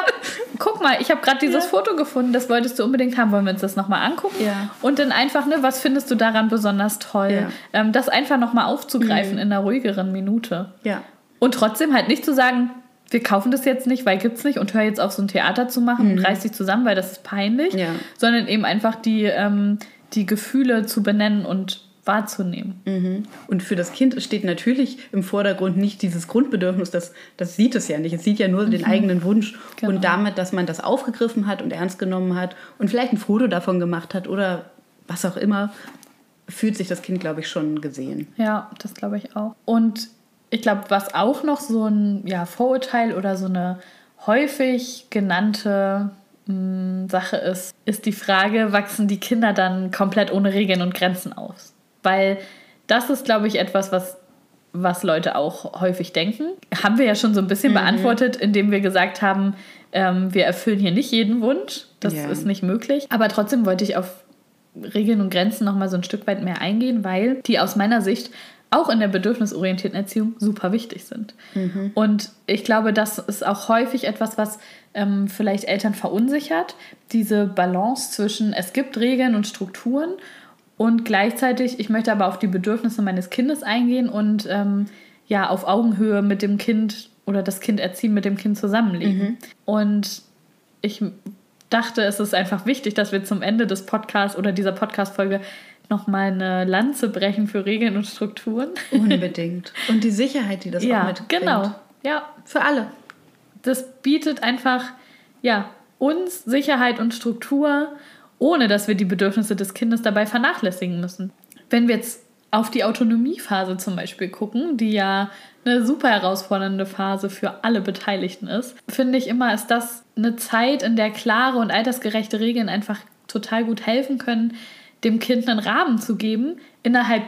guck mal, ich habe gerade dieses ja. Foto gefunden, das wolltest du unbedingt haben, wollen wir uns das nochmal angucken? Ja. Und dann einfach, ne, was findest du daran besonders toll? Ähm, das einfach nochmal aufzugreifen mhm. in einer ruhigeren Minute. Ja. Und trotzdem halt nicht zu sagen, wir kaufen das jetzt nicht, weil gibt's nicht und hör jetzt auf, so ein Theater zu machen mhm. und reiß dich zusammen, weil das ist peinlich, ja. sondern eben einfach die, ähm, die Gefühle zu benennen und wahrzunehmen. Mhm. Und für das Kind steht natürlich im Vordergrund nicht dieses Grundbedürfnis, das, das sieht es ja nicht. Es sieht ja nur mhm. den eigenen Wunsch. Genau. Und damit, dass man das aufgegriffen hat und ernst genommen hat und vielleicht ein Foto davon gemacht hat oder was auch immer, fühlt sich das Kind, glaube ich, schon gesehen. Ja, das glaube ich auch. Und ich glaube, was auch noch so ein ja, Vorurteil oder so eine häufig genannte mh, hm, Sache ist, ist die Frage, wachsen die Kinder dann komplett ohne Regeln und Grenzen auf? Weil das ist, glaube ich, etwas, was, was Leute auch häufig denken. Haben wir ja schon so ein bisschen mhm. beantwortet, indem wir gesagt haben, ähm, wir erfüllen hier nicht jeden Wunsch. Das ja. ist nicht möglich. Aber trotzdem wollte ich auf Regeln und Grenzen noch mal so ein Stück weit mehr eingehen, weil die aus meiner Sicht auch in der bedürfnisorientierten Erziehung super wichtig sind. Mhm. Und ich glaube, das ist auch häufig etwas, was ähm, vielleicht Eltern verunsichert. Diese Balance zwischen, es gibt Regeln und Strukturen und gleichzeitig, ich möchte aber auf die Bedürfnisse meines Kindes eingehen und ähm, ja, auf Augenhöhe mit dem Kind oder das Kind erziehen, mit dem Kind zusammenleben. Mhm. Und ich dachte, es ist einfach wichtig, dass wir zum Ende des Podcasts oder dieser Podcast-Folge nochmal eine Lanze brechen für Regeln und Strukturen. Unbedingt. Und die Sicherheit, die das ja, auch mitbringt. Genau, ja. Für alle. Das bietet einfach, ja, uns Sicherheit und Struktur, ohne dass wir die Bedürfnisse des Kindes dabei vernachlässigen müssen. Wenn wir jetzt auf die Autonomiephase zum Beispiel gucken, die ja eine super herausfordernde Phase für alle Beteiligten ist, finde ich immer, ist das eine Zeit, in der klare und altersgerechte Regeln einfach total gut helfen können, dem Kind einen Rahmen zu geben, innerhalb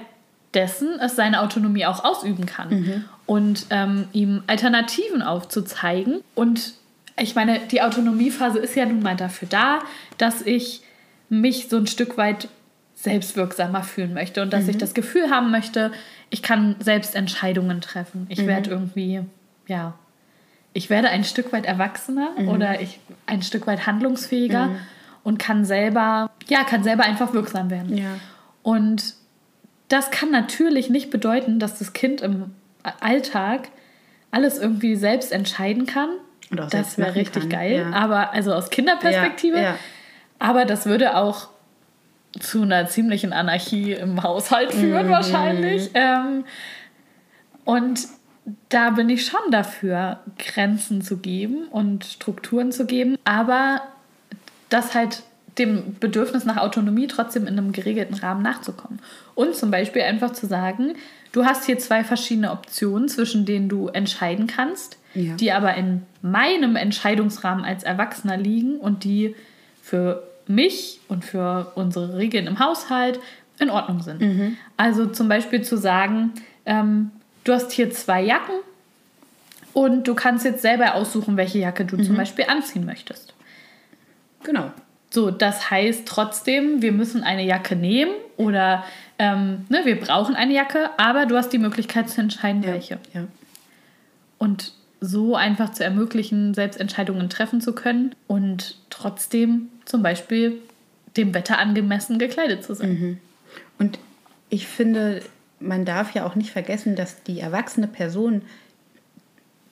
dessen es seine Autonomie auch ausüben kann mhm. und ähm, ihm Alternativen aufzuzeigen. Und ich meine, die Autonomiephase ist ja nun mal dafür da, dass ich mich so ein Stück weit selbstwirksamer fühlen möchte und dass mhm. ich das Gefühl haben möchte, ich kann selbst Entscheidungen treffen. Ich mhm. werde irgendwie, ja, ich werde ein Stück weit erwachsener mhm. oder ich ein Stück weit handlungsfähiger mhm und kann selber, ja, kann selber einfach wirksam werden. Ja. Und das kann natürlich nicht bedeuten, dass das Kind im Alltag alles irgendwie selbst entscheiden kann. das wäre richtig kann. geil. Ja. Aber also aus Kinderperspektive. Ja. Aber das würde auch zu einer ziemlichen Anarchie im Haushalt führen, mhm. wahrscheinlich. Ähm, und da bin ich schon dafür, Grenzen zu geben und Strukturen zu geben. Aber das halt dem Bedürfnis nach Autonomie trotzdem in einem geregelten Rahmen nachzukommen. Und zum Beispiel einfach zu sagen, du hast hier zwei verschiedene Optionen, zwischen denen du entscheiden kannst, ja. die aber in meinem Entscheidungsrahmen als Erwachsener liegen und die für mich und für unsere Regeln im Haushalt in Ordnung sind. Mhm. Also zum Beispiel zu sagen, ähm, du hast hier zwei Jacken und du kannst jetzt selber aussuchen, welche Jacke du mhm. zum Beispiel anziehen möchtest. Genau. So, das heißt trotzdem, wir müssen eine Jacke nehmen oder ähm, ne, wir brauchen eine Jacke, aber du hast die Möglichkeit zu entscheiden, ja, welche. Ja. Und so einfach zu ermöglichen, selbst Entscheidungen treffen zu können und trotzdem zum Beispiel dem Wetter angemessen gekleidet zu sein. Mhm. Und ich finde, man darf ja auch nicht vergessen, dass die erwachsene Person,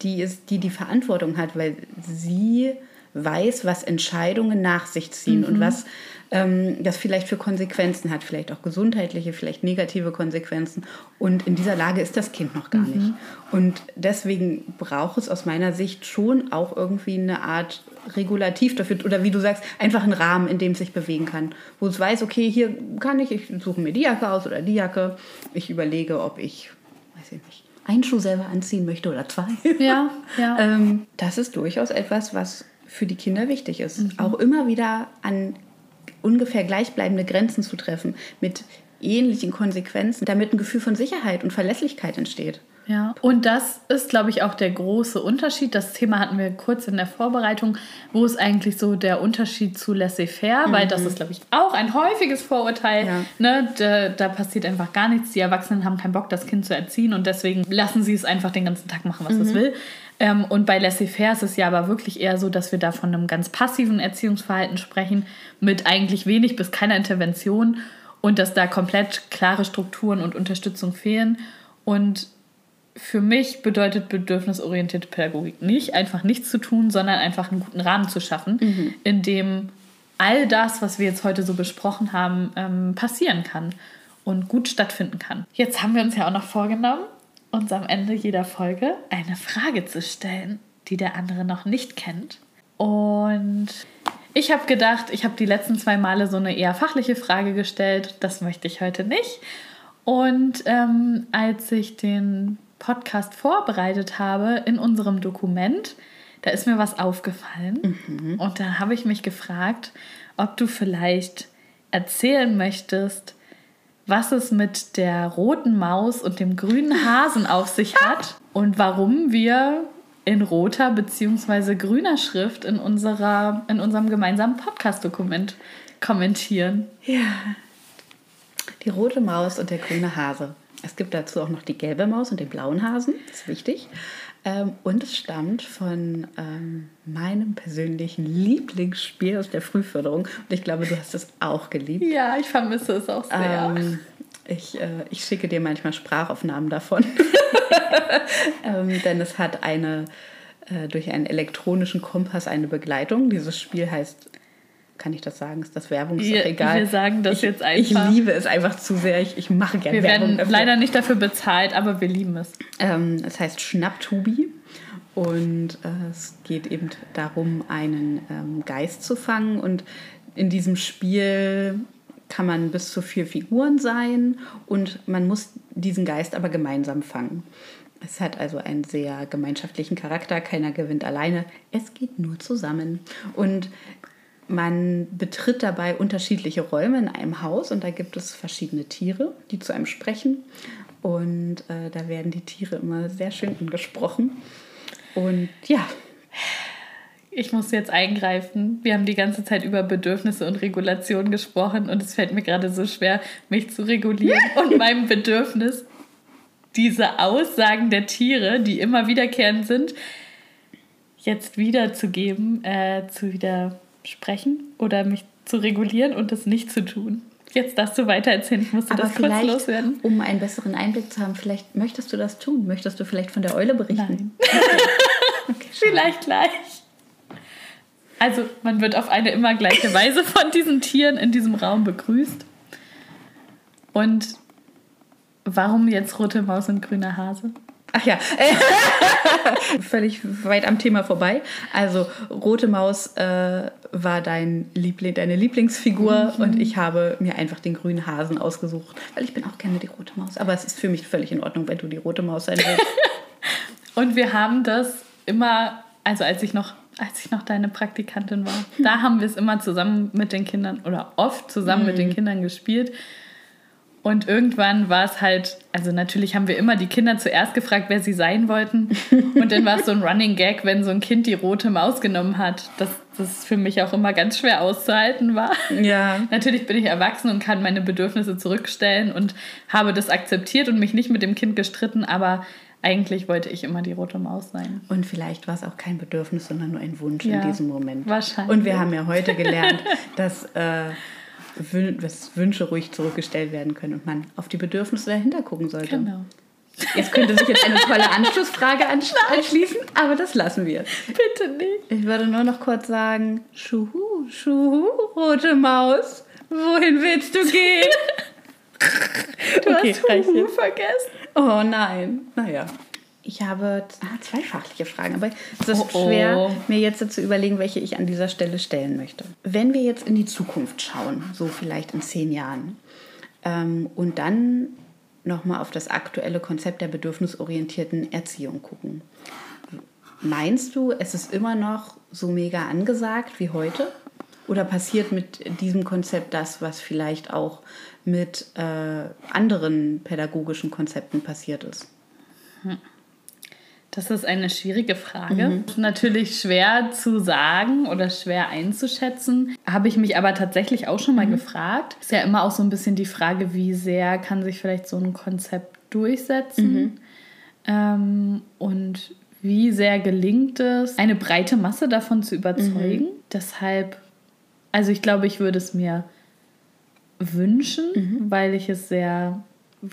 die ist, die die Verantwortung hat, weil sie weiß, was Entscheidungen nach sich ziehen mhm. und was ähm, das vielleicht für Konsequenzen hat, vielleicht auch gesundheitliche, vielleicht negative Konsequenzen. Und in dieser Lage ist das Kind noch gar mhm. nicht. Und deswegen braucht es aus meiner Sicht schon auch irgendwie eine Art Regulativ dafür, oder wie du sagst, einfach einen Rahmen, in dem es sich bewegen kann. Wo es weiß, okay, hier kann ich, ich suche mir die Jacke aus oder die Jacke. Ich überlege, ob ich, weiß ich nicht, einen Schuh selber anziehen möchte oder zwei. Ja, ja. ähm, das ist durchaus etwas, was für die Kinder wichtig ist. Mhm. Auch immer wieder an ungefähr gleichbleibende Grenzen zu treffen mit ähnlichen Konsequenzen, damit ein Gefühl von Sicherheit und Verlässlichkeit entsteht. Ja, und das ist, glaube ich, auch der große Unterschied. Das Thema hatten wir kurz in der Vorbereitung. Wo ist eigentlich so der Unterschied zu laissez-faire? Mhm. Weil das ist, glaube ich, auch ein häufiges Vorurteil. Ja. Ne? Da, da, passiert einfach gar nichts. Die Erwachsenen haben keinen Bock, das Kind zu erziehen und deswegen lassen sie es einfach den ganzen Tag machen, was mhm. es will. Ähm, und bei laissez-faire ist es ja aber wirklich eher so, dass wir da von einem ganz passiven Erziehungsverhalten sprechen, mit eigentlich wenig bis keiner Intervention und dass da komplett klare Strukturen und Unterstützung fehlen. Und für mich bedeutet bedürfnisorientierte Pädagogik nicht, einfach nichts zu tun, sondern einfach einen guten Rahmen zu schaffen, mhm. in dem all das, was wir jetzt heute so besprochen haben, ähm, passieren kann und gut stattfinden kann. Jetzt haben wir uns ja auch noch vorgenommen, uns am Ende jeder Folge eine Frage zu stellen, die der andere noch nicht kennt. Und ich habe gedacht, ich habe die letzten zwei Male so eine eher fachliche Frage gestellt. Das möchte ich heute nicht. Und ähm, als ich den Podcast vorbereitet habe in unserem Dokument, da ist mir was aufgefallen. Mhm. Und da habe ich mich gefragt, ob du vielleicht erzählen möchtest, was es mit der roten Maus und dem grünen Hasen auf sich hat und warum wir in roter bzw. grüner Schrift in, unserer, in unserem gemeinsamen Podcast-Dokument kommentieren. Ja. Die rote Maus und der grüne Hase. Es gibt dazu auch noch die gelbe Maus und den blauen Hasen, das ist wichtig. Ähm, und es stammt von ähm, meinem persönlichen Lieblingsspiel aus der Frühförderung. Und ich glaube, du hast es auch geliebt. Ja, ich vermisse es auch sehr. Ähm, ich, äh, ich schicke dir manchmal Sprachaufnahmen davon. denn es hat eine äh, durch einen elektronischen Kompass eine Begleitung. Dieses Spiel heißt kann ich das sagen? Ist das Werbung? Ist wir, egal. Wir sagen das ich, jetzt einfach. Ich liebe es einfach zu sehr. Ich, ich mache gerne wir Werbung. Wir werden dafür. leider nicht dafür bezahlt, aber wir lieben es. Ähm, es heißt Schnapptubi. Und äh, es geht eben darum, einen ähm, Geist zu fangen. Und in diesem Spiel kann man bis zu vier Figuren sein und man muss diesen Geist aber gemeinsam fangen. Es hat also einen sehr gemeinschaftlichen Charakter. Keiner gewinnt alleine. Es geht nur zusammen. Und man betritt dabei unterschiedliche Räume in einem Haus und da gibt es verschiedene Tiere, die zu einem sprechen. Und äh, da werden die Tiere immer sehr schön angesprochen. Und ja. Ich muss jetzt eingreifen. Wir haben die ganze Zeit über Bedürfnisse und Regulation gesprochen und es fällt mir gerade so schwer, mich zu regulieren und meinem Bedürfnis, diese Aussagen der Tiere, die immer wiederkehrend sind, jetzt wiederzugeben, äh, zu wieder sprechen oder mich zu regulieren und das nicht zu tun. Jetzt darfst du weiter erzählen, ich musste Aber das kurz loswerden. Um einen besseren Einblick zu haben, vielleicht möchtest du das tun? Möchtest du vielleicht von der Eule berichten? Nein. Okay. okay, vielleicht gleich. Also, man wird auf eine immer gleiche Weise von diesen Tieren in diesem Raum begrüßt. Und warum jetzt rote Maus und grüner Hase? Ach ja, völlig weit am Thema vorbei. Also Rote Maus äh, war dein Liebling, deine Lieblingsfigur mhm. und ich habe mir einfach den grünen Hasen ausgesucht, weil ich bin auch gerne die Rote Maus. Aber es ist für mich völlig in Ordnung, wenn du die Rote Maus sein willst. und wir haben das immer, also als ich noch als ich noch deine Praktikantin war, da haben wir es immer zusammen mit den Kindern oder oft zusammen mhm. mit den mhm. Kindern gespielt. Und irgendwann war es halt, also natürlich haben wir immer die Kinder zuerst gefragt, wer sie sein wollten. Und dann war es so ein Running Gag, wenn so ein Kind die rote Maus genommen hat, dass das für mich auch immer ganz schwer auszuhalten war. Ja. Natürlich bin ich erwachsen und kann meine Bedürfnisse zurückstellen und habe das akzeptiert und mich nicht mit dem Kind gestritten, aber eigentlich wollte ich immer die rote Maus sein. Und vielleicht war es auch kein Bedürfnis, sondern nur ein Wunsch ja, in diesem Moment. Wahrscheinlich. Und wir haben ja heute gelernt, dass. Äh, dass Wünsche ruhig zurückgestellt werden können und man auf die Bedürfnisse dahinter gucken sollte. Genau. Jetzt könnte sich jetzt eine tolle Anschlussfrage anschließen, aber das lassen wir. Bitte nicht. Ich würde nur noch kurz sagen, Schuhu, Schuhu, rote Maus, wohin willst du gehen? du okay, hast Huhu vergessen. Oh nein, naja. Ich habe ah, zwei fachliche Fragen, aber es ist oh, schwer, oh. mir jetzt zu überlegen, welche ich an dieser Stelle stellen möchte. Wenn wir jetzt in die Zukunft schauen, so vielleicht in zehn Jahren, ähm, und dann nochmal auf das aktuelle Konzept der bedürfnisorientierten Erziehung gucken. Meinst du, es ist immer noch so mega angesagt wie heute? Oder passiert mit diesem Konzept das, was vielleicht auch mit äh, anderen pädagogischen Konzepten passiert ist? Hm. Das ist eine schwierige Frage. Mhm. Natürlich schwer zu sagen oder schwer einzuschätzen. Habe ich mich aber tatsächlich auch schon mal mhm. gefragt. Ist ja immer auch so ein bisschen die Frage, wie sehr kann sich vielleicht so ein Konzept durchsetzen mhm. ähm, und wie sehr gelingt es, eine breite Masse davon zu überzeugen. Mhm. Deshalb, also ich glaube, ich würde es mir wünschen, mhm. weil ich es sehr,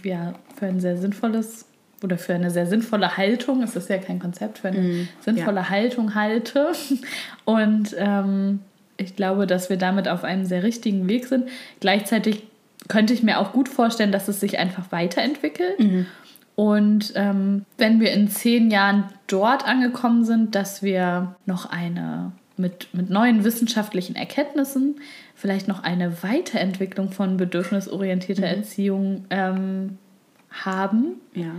ja, für ein sehr sinnvolles oder für eine sehr sinnvolle Haltung, es ist ja kein Konzept, für eine mm, sinnvolle ja. Haltung halte. Und ähm, ich glaube, dass wir damit auf einem sehr richtigen Weg sind. Gleichzeitig könnte ich mir auch gut vorstellen, dass es sich einfach weiterentwickelt. Mhm. Und ähm, wenn wir in zehn Jahren dort angekommen sind, dass wir noch eine mit, mit neuen wissenschaftlichen Erkenntnissen vielleicht noch eine Weiterentwicklung von bedürfnisorientierter mhm. Erziehung ähm, haben, ja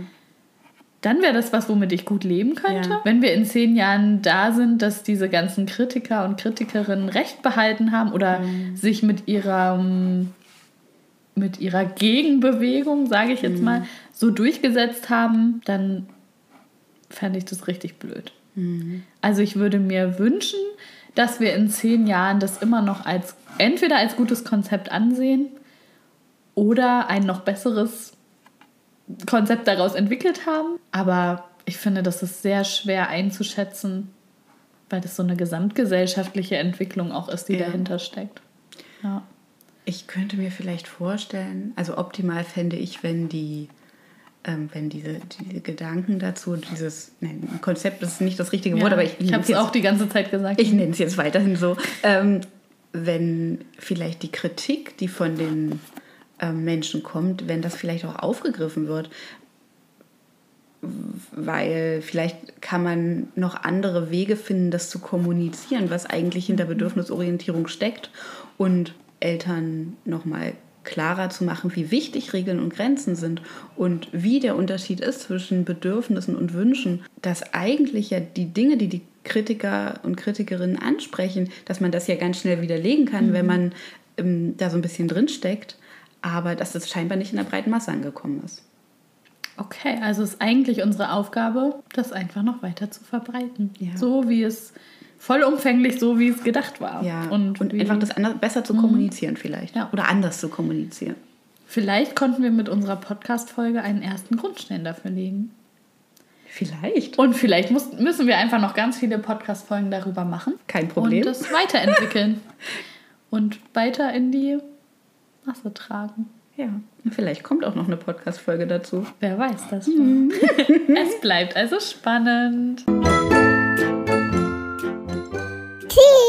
dann wäre das was, womit ich gut leben könnte. Ja. Wenn wir in zehn Jahren da sind, dass diese ganzen Kritiker und Kritikerinnen Recht behalten haben oder mhm. sich mit ihrer, mit ihrer Gegenbewegung, sage ich jetzt mhm. mal, so durchgesetzt haben, dann fände ich das richtig blöd. Mhm. Also ich würde mir wünschen, dass wir in zehn Jahren das immer noch als entweder als gutes Konzept ansehen oder ein noch besseres Konzept daraus entwickelt haben. Aber ich finde, das ist sehr schwer einzuschätzen, weil das so eine gesamtgesellschaftliche Entwicklung auch ist, die ja. dahinter steckt. Ja. Ich könnte mir vielleicht vorstellen, also optimal fände ich, wenn die ähm, wenn diese, diese Gedanken dazu, dieses nein, Konzept ist nicht das richtige Wort, ja, aber ich, ich habe es auch die ganze Zeit gesagt. Ich nenne es jetzt weiterhin so. Ähm, wenn vielleicht die Kritik, die von den Menschen kommt, wenn das vielleicht auch aufgegriffen wird. Weil vielleicht kann man noch andere Wege finden, das zu kommunizieren, was eigentlich hinter mhm. Bedürfnisorientierung steckt und Eltern nochmal klarer zu machen, wie wichtig Regeln und Grenzen sind und wie der Unterschied ist zwischen Bedürfnissen und Wünschen, dass eigentlich ja die Dinge, die die Kritiker und Kritikerinnen ansprechen, dass man das ja ganz schnell widerlegen kann, mhm. wenn man ähm, da so ein bisschen drinsteckt aber dass es scheinbar nicht in der breiten Masse angekommen ist. Okay, also ist eigentlich unsere Aufgabe, das einfach noch weiter zu verbreiten. Ja. So wie es vollumfänglich, so wie es gedacht war. Ja. Und, und einfach das anders, besser zu mhm. kommunizieren vielleicht. Ja. Oder anders zu kommunizieren. Vielleicht konnten wir mit unserer Podcast-Folge einen ersten Grundstein dafür legen. Vielleicht. Und vielleicht muss, müssen wir einfach noch ganz viele Podcast-Folgen darüber machen. Kein Problem. Und das weiterentwickeln. und weiter in die Masse tragen. Ja. Vielleicht kommt auch noch eine Podcast-Folge dazu. Wer weiß das mhm. schon. es bleibt also spannend. Tee.